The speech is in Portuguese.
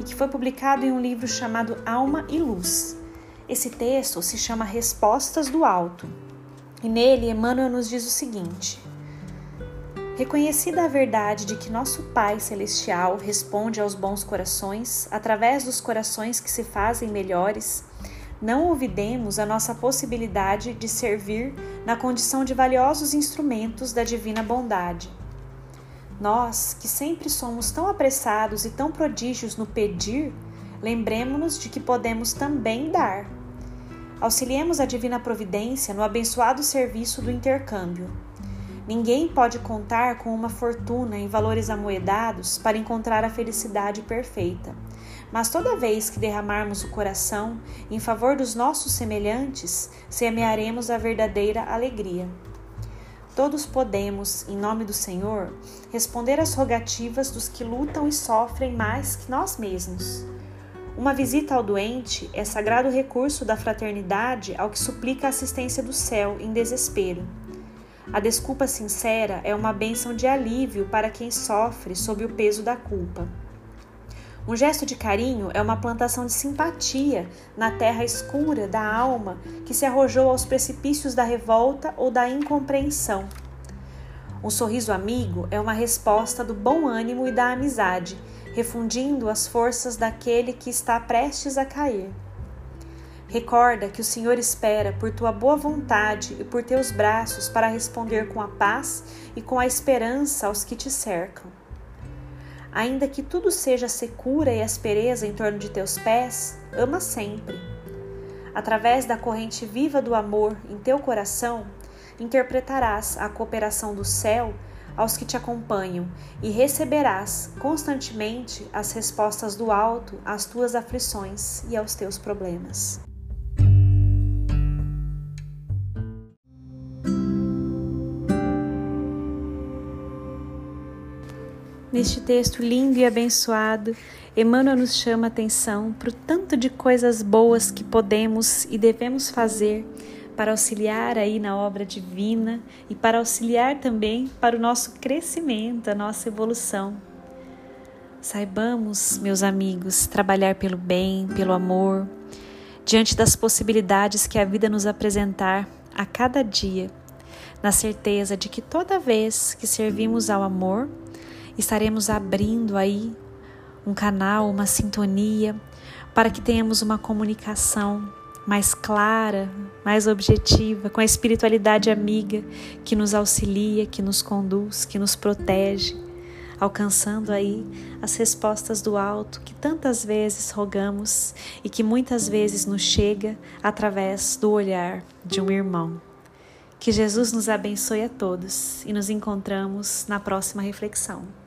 e que foi publicado em um livro chamado Alma e Luz. Esse texto se chama Respostas do Alto e nele Emmanuel nos diz o seguinte: Reconhecida a verdade de que nosso Pai Celestial responde aos bons corações através dos corações que se fazem melhores, não olvidemos a nossa possibilidade de servir na condição de valiosos instrumentos da divina bondade. Nós, que sempre somos tão apressados e tão prodígios no pedir, lembremos-nos de que podemos também dar. Auxiliemos a divina providência no abençoado serviço do intercâmbio Ninguém pode contar com uma fortuna em valores amoedados para encontrar a felicidade perfeita. Mas toda vez que derramarmos o coração em favor dos nossos semelhantes, semearemos a verdadeira alegria. Todos podemos, em nome do Senhor, responder às rogativas dos que lutam e sofrem mais que nós mesmos. Uma visita ao doente é sagrado recurso da fraternidade ao que suplica a assistência do céu em desespero. A desculpa sincera é uma bênção de alívio para quem sofre sob o peso da culpa. Um gesto de carinho é uma plantação de simpatia na terra escura da alma que se arrojou aos precipícios da revolta ou da incompreensão. Um sorriso amigo é uma resposta do bom ânimo e da amizade, refundindo as forças daquele que está prestes a cair. Recorda que o Senhor espera por tua boa vontade e por teus braços para responder com a paz e com a esperança aos que te cercam. Ainda que tudo seja secura e aspereza em torno de teus pés, ama sempre. Através da corrente viva do amor em teu coração, interpretarás a cooperação do céu aos que te acompanham e receberás constantemente as respostas do alto às tuas aflições e aos teus problemas. Neste texto lindo e abençoado, Emmanuel nos chama a atenção para o tanto de coisas boas que podemos e devemos fazer para auxiliar aí na obra divina e para auxiliar também para o nosso crescimento, a nossa evolução. Saibamos, meus amigos, trabalhar pelo bem, pelo amor, diante das possibilidades que a vida nos apresentar a cada dia, na certeza de que toda vez que servimos ao amor, estaremos abrindo aí um canal, uma sintonia, para que tenhamos uma comunicação mais clara, mais objetiva, com a espiritualidade amiga que nos auxilia, que nos conduz, que nos protege, alcançando aí as respostas do alto que tantas vezes rogamos e que muitas vezes nos chega através do olhar de um irmão. Que Jesus nos abençoe a todos e nos encontramos na próxima reflexão.